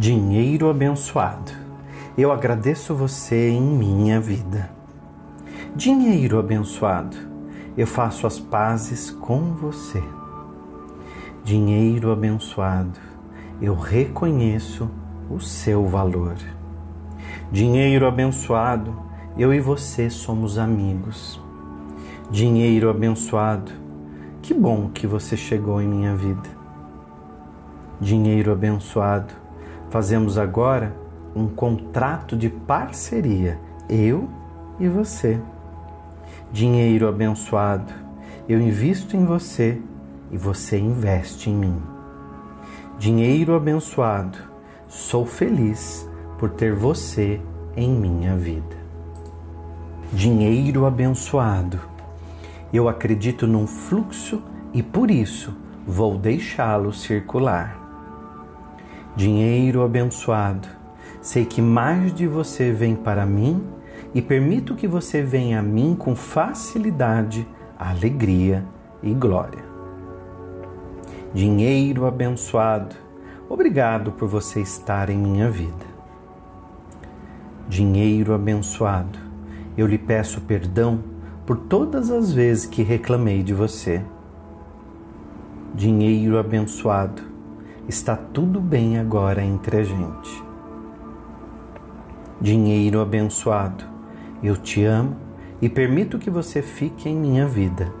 Dinheiro abençoado, eu agradeço você em minha vida. Dinheiro abençoado, eu faço as pazes com você. Dinheiro abençoado, eu reconheço o seu valor. Dinheiro abençoado, eu e você somos amigos. Dinheiro abençoado, que bom que você chegou em minha vida. Dinheiro abençoado, Fazemos agora um contrato de parceria, eu e você. Dinheiro abençoado, eu invisto em você e você investe em mim. Dinheiro abençoado, sou feliz por ter você em minha vida. Dinheiro abençoado, eu acredito num fluxo e por isso vou deixá-lo circular. Dinheiro abençoado, sei que mais de você vem para mim e permito que você venha a mim com facilidade, alegria e glória. Dinheiro abençoado, obrigado por você estar em minha vida. Dinheiro abençoado, eu lhe peço perdão por todas as vezes que reclamei de você. Dinheiro abençoado, Está tudo bem agora entre a gente. Dinheiro abençoado, eu te amo e permito que você fique em minha vida.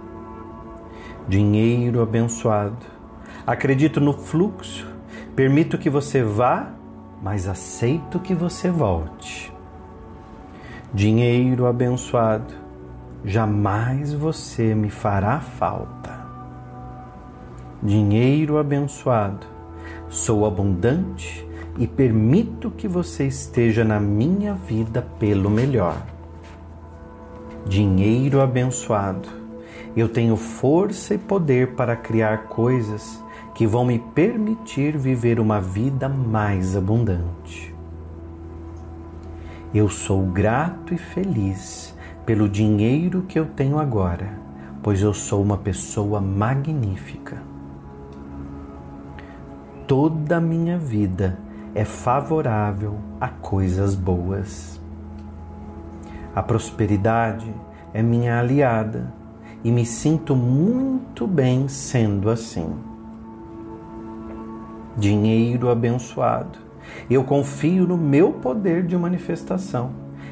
Dinheiro abençoado, acredito no fluxo, permito que você vá, mas aceito que você volte. Dinheiro abençoado, jamais você me fará falta. Dinheiro abençoado, Sou abundante e permito que você esteja na minha vida pelo melhor. Dinheiro abençoado. Eu tenho força e poder para criar coisas que vão me permitir viver uma vida mais abundante. Eu sou grato e feliz pelo dinheiro que eu tenho agora, pois eu sou uma pessoa magnífica toda a minha vida é favorável a coisas boas. A prosperidade é minha aliada e me sinto muito bem sendo assim. Dinheiro abençoado. Eu confio no meu poder de manifestação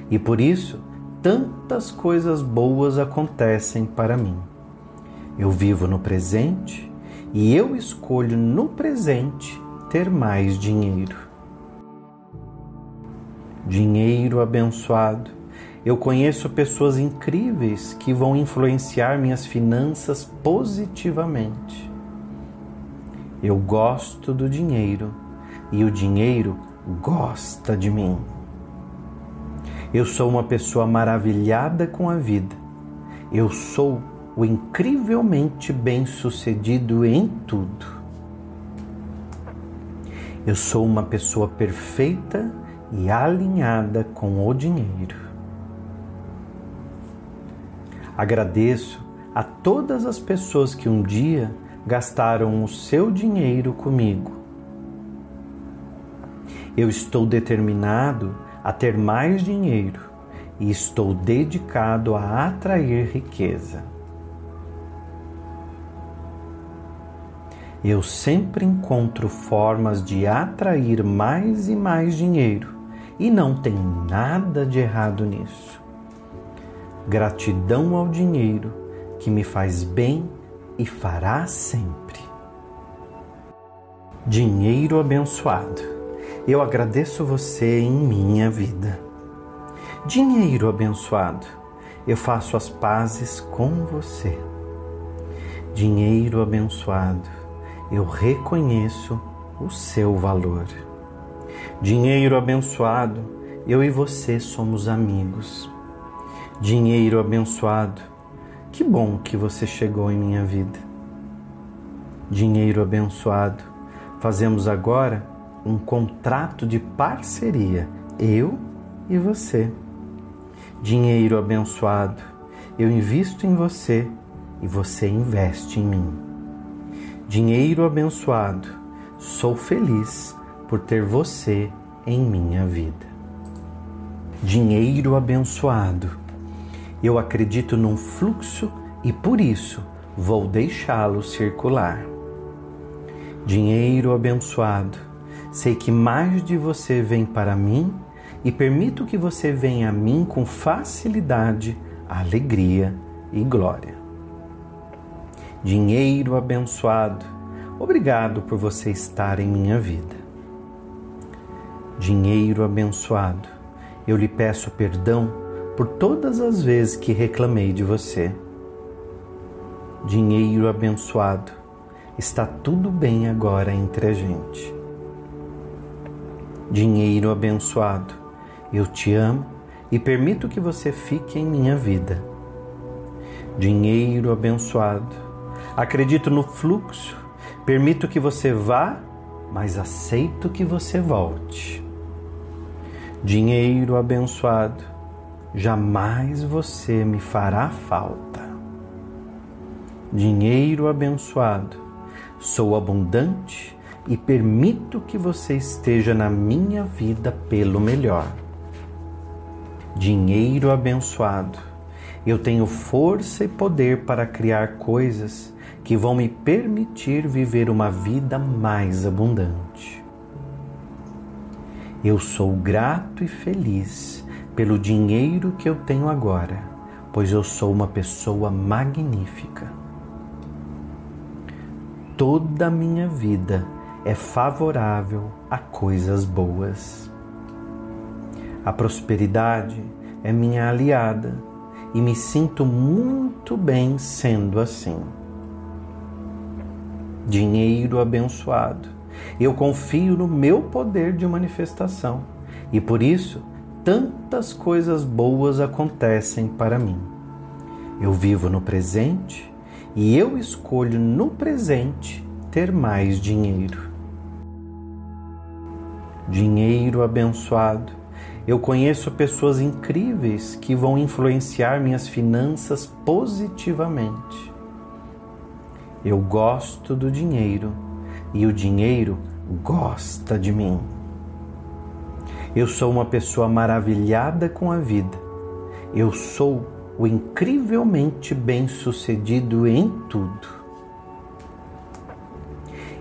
e por isso tantas coisas boas acontecem para mim. Eu vivo no presente e eu escolho no presente ter mais dinheiro. Dinheiro abençoado. Eu conheço pessoas incríveis que vão influenciar minhas finanças positivamente. Eu gosto do dinheiro e o dinheiro gosta de mim. Eu sou uma pessoa maravilhada com a vida. Eu sou o incrivelmente bem-sucedido em tudo. Eu sou uma pessoa perfeita e alinhada com o dinheiro. Agradeço a todas as pessoas que um dia gastaram o seu dinheiro comigo. Eu estou determinado a ter mais dinheiro e estou dedicado a atrair riqueza. Eu sempre encontro formas de atrair mais e mais dinheiro e não tem nada de errado nisso. Gratidão ao dinheiro que me faz bem e fará sempre. Dinheiro abençoado, eu agradeço você em minha vida. Dinheiro abençoado, eu faço as pazes com você. Dinheiro abençoado, eu reconheço o seu valor. Dinheiro abençoado, eu e você somos amigos. Dinheiro abençoado, que bom que você chegou em minha vida. Dinheiro abençoado, fazemos agora um contrato de parceria, eu e você. Dinheiro abençoado, eu invisto em você e você investe em mim dinheiro abençoado, sou feliz por ter você em minha vida. Dinheiro abençoado. Eu acredito num fluxo e por isso vou deixá-lo circular. Dinheiro abençoado. Sei que mais de você vem para mim e permito que você venha a mim com facilidade, alegria e glória. Dinheiro abençoado, obrigado por você estar em minha vida. Dinheiro abençoado, eu lhe peço perdão por todas as vezes que reclamei de você. Dinheiro abençoado, está tudo bem agora entre a gente. Dinheiro abençoado, eu te amo e permito que você fique em minha vida. Dinheiro abençoado, acredito no fluxo, permito que você vá, mas aceito que você volte. Dinheiro abençoado, jamais você me fará falta. Dinheiro abençoado, sou abundante e permito que você esteja na minha vida pelo melhor. Dinheiro abençoado, eu tenho força e poder para criar coisas que vão me permitir viver uma vida mais abundante. Eu sou grato e feliz pelo dinheiro que eu tenho agora, pois eu sou uma pessoa magnífica. Toda a minha vida é favorável a coisas boas. A prosperidade é minha aliada e me sinto muito bem sendo assim. Dinheiro abençoado. Eu confio no meu poder de manifestação e por isso tantas coisas boas acontecem para mim. Eu vivo no presente e eu escolho no presente ter mais dinheiro dinheiro abençoado. Eu conheço pessoas incríveis que vão influenciar minhas finanças positivamente. Eu gosto do dinheiro e o dinheiro gosta de mim. Eu sou uma pessoa maravilhada com a vida. Eu sou o incrivelmente bem-sucedido em tudo.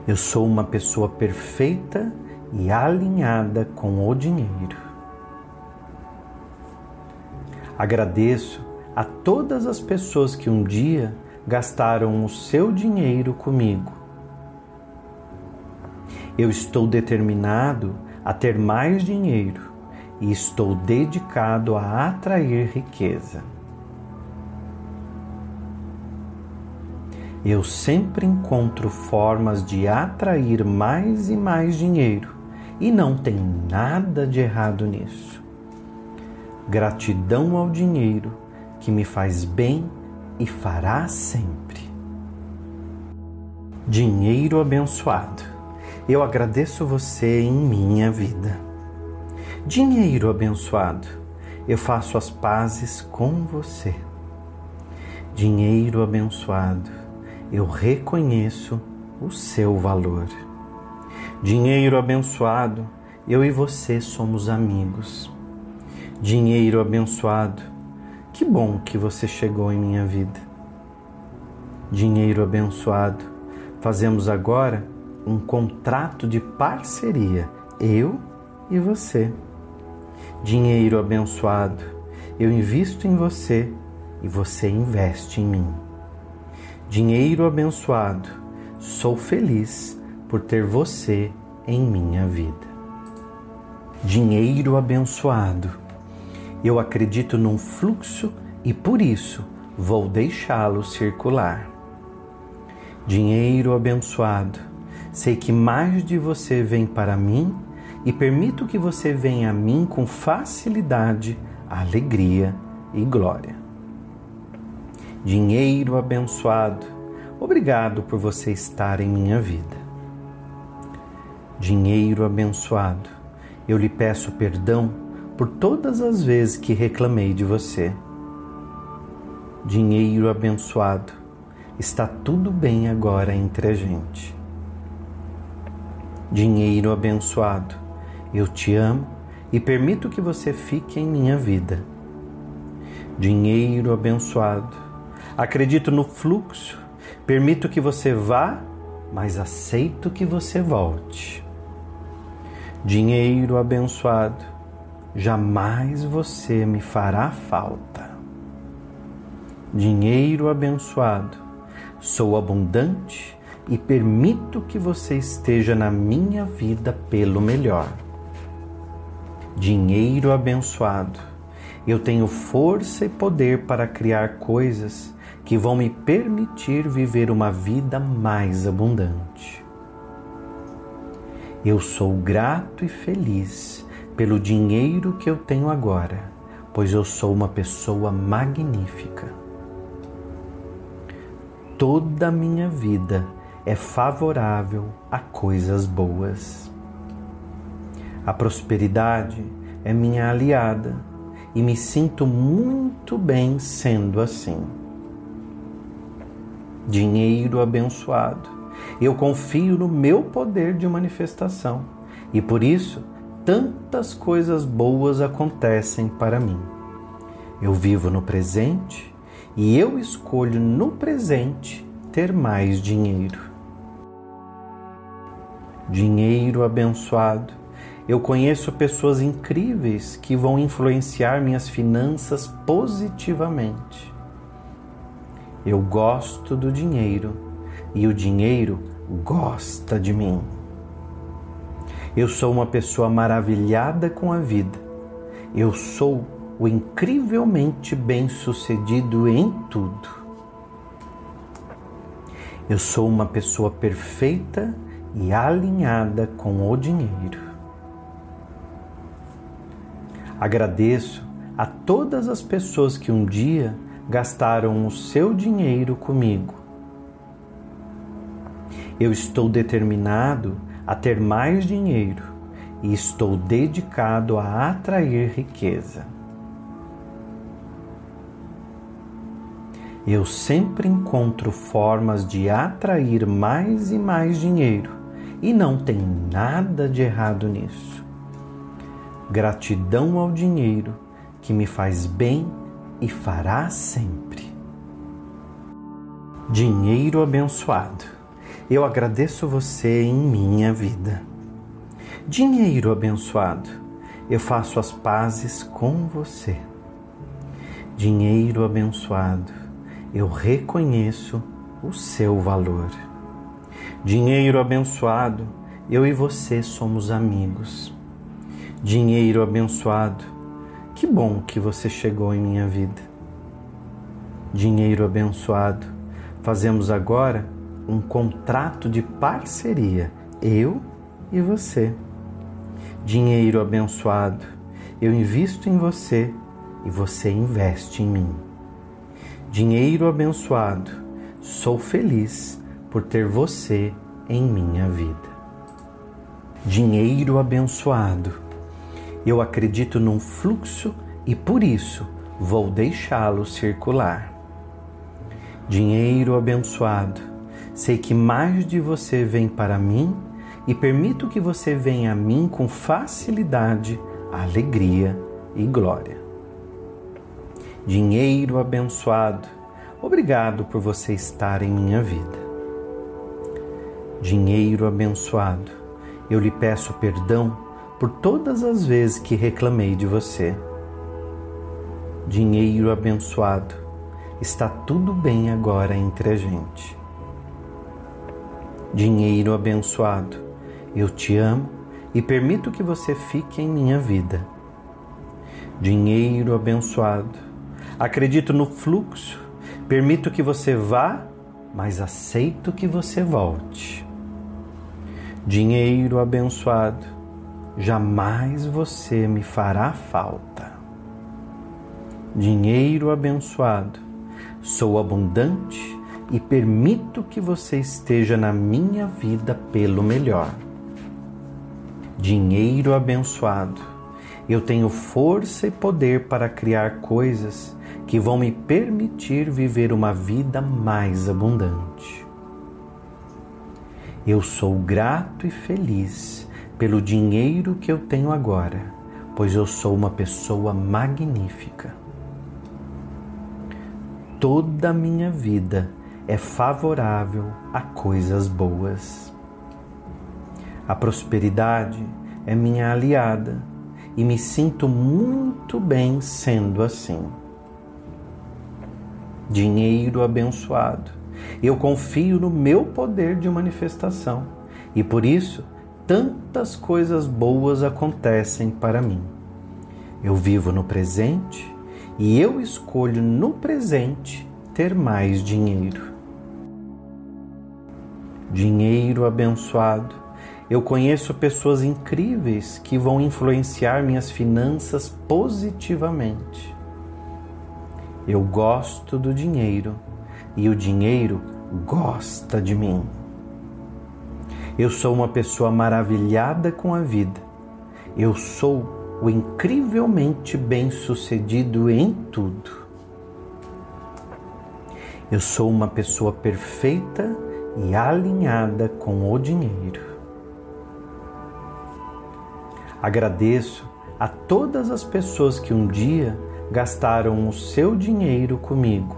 Eu sou uma pessoa perfeita e alinhada com o dinheiro. Agradeço a todas as pessoas que um dia gastaram o seu dinheiro comigo. Eu estou determinado a ter mais dinheiro e estou dedicado a atrair riqueza. Eu sempre encontro formas de atrair mais e mais dinheiro e não tem nada de errado nisso. Gratidão ao dinheiro que me faz bem e fará sempre. Dinheiro abençoado, eu agradeço você em minha vida. Dinheiro abençoado, eu faço as pazes com você. Dinheiro abençoado, eu reconheço o seu valor. Dinheiro abençoado, eu e você somos amigos. Dinheiro abençoado, que bom que você chegou em minha vida. Dinheiro abençoado, fazemos agora um contrato de parceria, eu e você. Dinheiro abençoado, eu invisto em você e você investe em mim. Dinheiro abençoado, sou feliz por ter você em minha vida. Dinheiro abençoado. Eu acredito num fluxo e por isso vou deixá-lo circular. Dinheiro abençoado. Sei que mais de você vem para mim e permito que você venha a mim com facilidade, alegria e glória. Dinheiro abençoado. Obrigado por você estar em minha vida dinheiro abençoado. Eu lhe peço perdão por todas as vezes que reclamei de você. Dinheiro abençoado, está tudo bem agora entre a gente. Dinheiro abençoado, eu te amo e permito que você fique em minha vida. Dinheiro abençoado, acredito no fluxo, permito que você vá, mas aceito que você volte. Dinheiro abençoado, jamais você me fará falta. Dinheiro abençoado, sou abundante e permito que você esteja na minha vida pelo melhor. Dinheiro abençoado, eu tenho força e poder para criar coisas que vão me permitir viver uma vida mais abundante. Eu sou grato e feliz pelo dinheiro que eu tenho agora, pois eu sou uma pessoa magnífica. Toda a minha vida é favorável a coisas boas. A prosperidade é minha aliada e me sinto muito bem sendo assim. Dinheiro abençoado. Eu confio no meu poder de manifestação e por isso tantas coisas boas acontecem para mim. Eu vivo no presente e eu escolho no presente ter mais dinheiro dinheiro abençoado. Eu conheço pessoas incríveis que vão influenciar minhas finanças positivamente. Eu gosto do dinheiro e o dinheiro gosta de mim. Eu sou uma pessoa maravilhada com a vida. Eu sou o incrivelmente bem-sucedido em tudo. Eu sou uma pessoa perfeita e alinhada com o dinheiro. Agradeço a todas as pessoas que um dia gastaram o seu dinheiro comigo. Eu estou determinado a ter mais dinheiro e estou dedicado a atrair riqueza. Eu sempre encontro formas de atrair mais e mais dinheiro e não tem nada de errado nisso. Gratidão ao dinheiro que me faz bem e fará sempre. Dinheiro abençoado, eu agradeço você em minha vida. Dinheiro abençoado, eu faço as pazes com você. Dinheiro abençoado, eu reconheço o seu valor. Dinheiro abençoado, eu e você somos amigos. Dinheiro abençoado, que bom que você chegou em minha vida. Dinheiro abençoado, fazemos agora um contrato de parceria, eu e você. Dinheiro abençoado, eu invisto em você e você investe em mim. Dinheiro abençoado, sou feliz por ter você em minha vida. Dinheiro abençoado. Eu acredito num fluxo e por isso vou deixá-lo circular. Dinheiro abençoado. Sei que mais de você vem para mim e permito que você venha a mim com facilidade, alegria e glória. Dinheiro abençoado. Obrigado por você estar em minha vida dinheiro abençoado, eu lhe peço perdão por todas as vezes que reclamei de você. Dinheiro abençoado, está tudo bem agora entre a gente. Dinheiro abençoado, eu te amo e permito que você fique em minha vida. Dinheiro abençoado, acredito no fluxo, permito que você vá, mas aceito que você volte. Dinheiro abençoado, jamais você me fará falta. Dinheiro abençoado, sou abundante e permito que você esteja na minha vida pelo melhor. Dinheiro abençoado, eu tenho força e poder para criar coisas que vão me permitir viver uma vida mais abundante. Eu sou grato e feliz pelo dinheiro que eu tenho agora, pois eu sou uma pessoa magnífica. Toda a minha vida é favorável a coisas boas. A prosperidade é minha aliada e me sinto muito bem sendo assim. Dinheiro abençoado. Eu confio no meu poder de manifestação e por isso tantas coisas boas acontecem para mim. Eu vivo no presente e eu escolho no presente ter mais dinheiro dinheiro abençoado. Eu conheço pessoas incríveis que vão influenciar minhas finanças positivamente. Eu gosto do dinheiro e o dinheiro gosta de mim. Eu sou uma pessoa maravilhada com a vida. Eu sou o incrivelmente bem-sucedido em tudo. Eu sou uma pessoa perfeita e alinhada com o dinheiro. Agradeço a todas as pessoas que um dia gastaram o seu dinheiro comigo.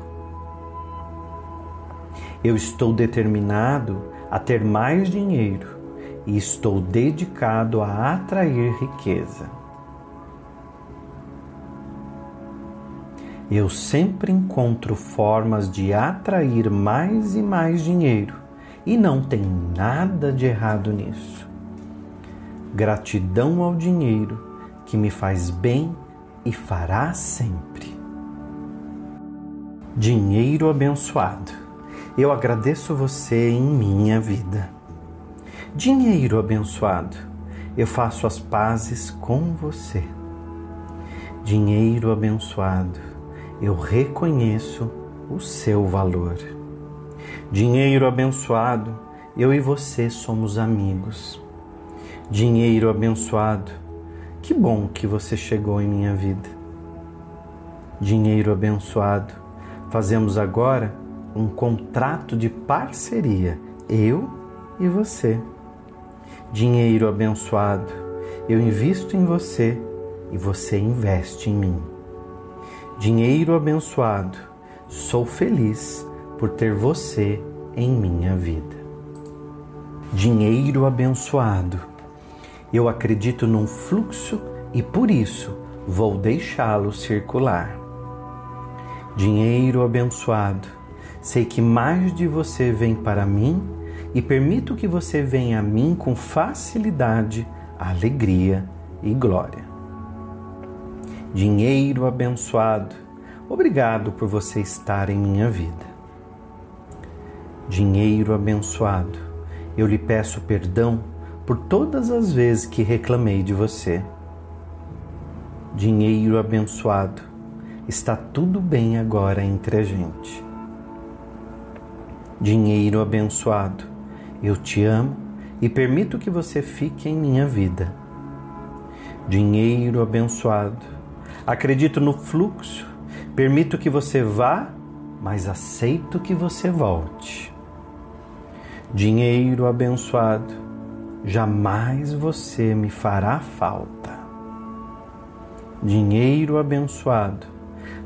Eu estou determinado a ter mais dinheiro e estou dedicado a atrair riqueza. Eu sempre encontro formas de atrair mais e mais dinheiro e não tem nada de errado nisso. Gratidão ao dinheiro que me faz bem e fará sempre. Dinheiro abençoado, eu agradeço você em minha vida. Dinheiro abençoado, eu faço as pazes com você. Dinheiro abençoado, eu reconheço o seu valor. Dinheiro abençoado, eu e você somos amigos. Dinheiro abençoado, que bom que você chegou em minha vida. Dinheiro abençoado, fazemos agora um contrato de parceria, eu e você. Dinheiro abençoado, eu invisto em você e você investe em mim. Dinheiro abençoado, sou feliz por ter você em minha vida. Dinheiro abençoado. Eu acredito num fluxo e por isso vou deixá-lo circular. Dinheiro abençoado. Sei que mais de você vem para mim e permito que você venha a mim com facilidade, alegria e glória. Dinheiro abençoado. Obrigado por você estar em minha vida dinheiro abençoado, eu lhe peço perdão por todas as vezes que reclamei de você. Dinheiro abençoado, está tudo bem agora entre a gente. Dinheiro abençoado, eu te amo e permito que você fique em minha vida. Dinheiro abençoado, acredito no fluxo, permito que você vá, mas aceito que você volte. Dinheiro abençoado, jamais você me fará falta. Dinheiro abençoado,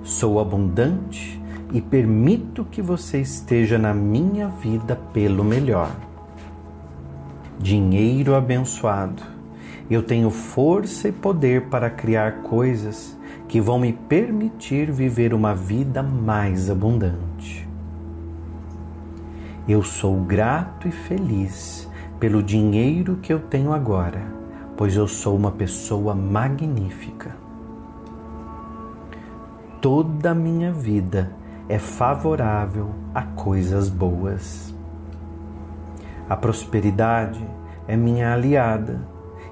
sou abundante e permito que você esteja na minha vida pelo melhor. Dinheiro abençoado, eu tenho força e poder para criar coisas que vão me permitir viver uma vida mais abundante. Eu sou grato e feliz pelo dinheiro que eu tenho agora, pois eu sou uma pessoa magnífica. Toda a minha vida é favorável a coisas boas. A prosperidade é minha aliada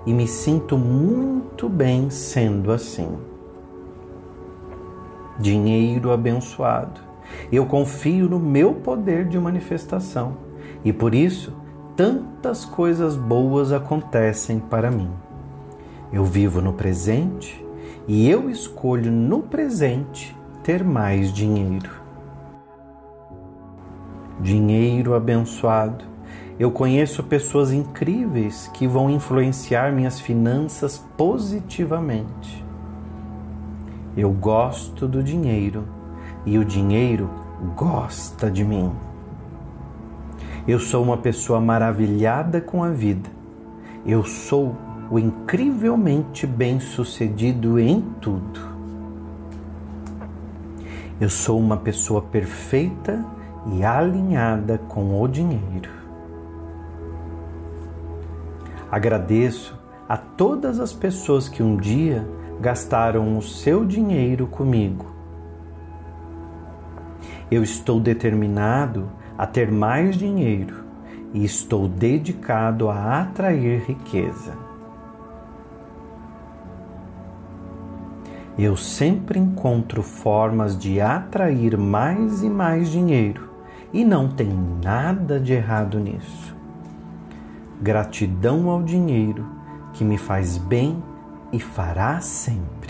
e me sinto muito bem sendo assim. Dinheiro abençoado eu confio no meu poder de manifestação e por isso tantas coisas boas acontecem para mim. Eu vivo no presente e eu escolho no presente ter mais dinheiro. Dinheiro abençoado, Eu conheço pessoas incríveis que vão influenciar minhas finanças positivamente. Eu gosto do dinheiro e o dinheiro gosta de mim. Eu sou uma pessoa maravilhada com a vida. Eu sou o incrivelmente bem-sucedido em tudo. Eu sou uma pessoa perfeita e alinhada com o dinheiro. Agradeço a todas as pessoas que um dia gastaram o seu dinheiro comigo. Eu estou determinado a ter mais dinheiro e estou dedicado a atrair riqueza. Eu sempre encontro formas de atrair mais e mais dinheiro e não tem nada de errado nisso. Gratidão ao dinheiro que me faz bem e fará sempre.